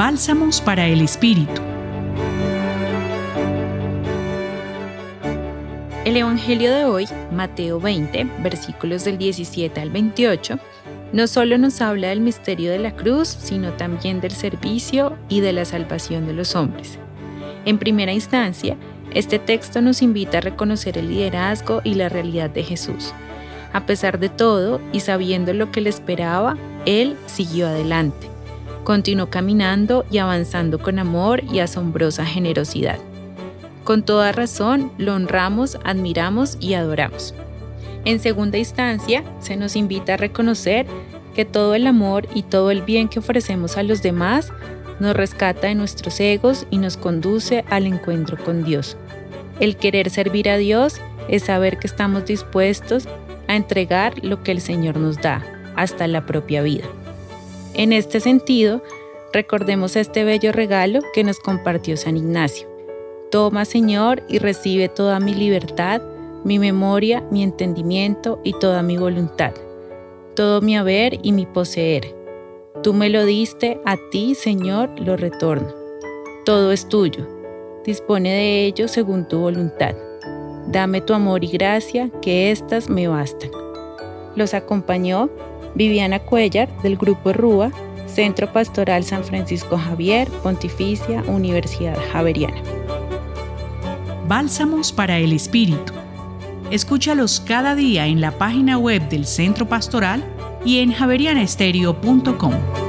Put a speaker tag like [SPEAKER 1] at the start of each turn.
[SPEAKER 1] Bálsamos para el Espíritu.
[SPEAKER 2] El Evangelio de hoy, Mateo 20, versículos del 17 al 28, no solo nos habla del misterio de la cruz, sino también del servicio y de la salvación de los hombres. En primera instancia, este texto nos invita a reconocer el liderazgo y la realidad de Jesús. A pesar de todo y sabiendo lo que le esperaba, Él siguió adelante. Continuó caminando y avanzando con amor y asombrosa generosidad. Con toda razón, lo honramos, admiramos y adoramos. En segunda instancia, se nos invita a reconocer que todo el amor y todo el bien que ofrecemos a los demás nos rescata de nuestros egos y nos conduce al encuentro con Dios. El querer servir a Dios es saber que estamos dispuestos a entregar lo que el Señor nos da, hasta la propia vida. En este sentido, recordemos este bello regalo que nos compartió San Ignacio. Toma, Señor, y recibe toda mi libertad, mi memoria, mi entendimiento y toda mi voluntad, todo mi haber y mi poseer. Tú me lo diste, a ti, Señor, lo retorno. Todo es tuyo. Dispone de ello según tu voluntad. Dame tu amor y gracia, que éstas me bastan. Los acompañó Viviana Cuellar del Grupo Rúa, Centro Pastoral San Francisco Javier, Pontificia Universidad Javeriana.
[SPEAKER 1] Bálsamos para el Espíritu. Escúchalos cada día en la página web del Centro Pastoral y en javerianestereo.com.